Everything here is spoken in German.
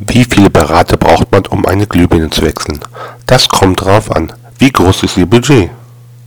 Wie viele Berater braucht man, um eine Glühbirne zu wechseln? Das kommt darauf an. Wie groß ist Ihr Budget?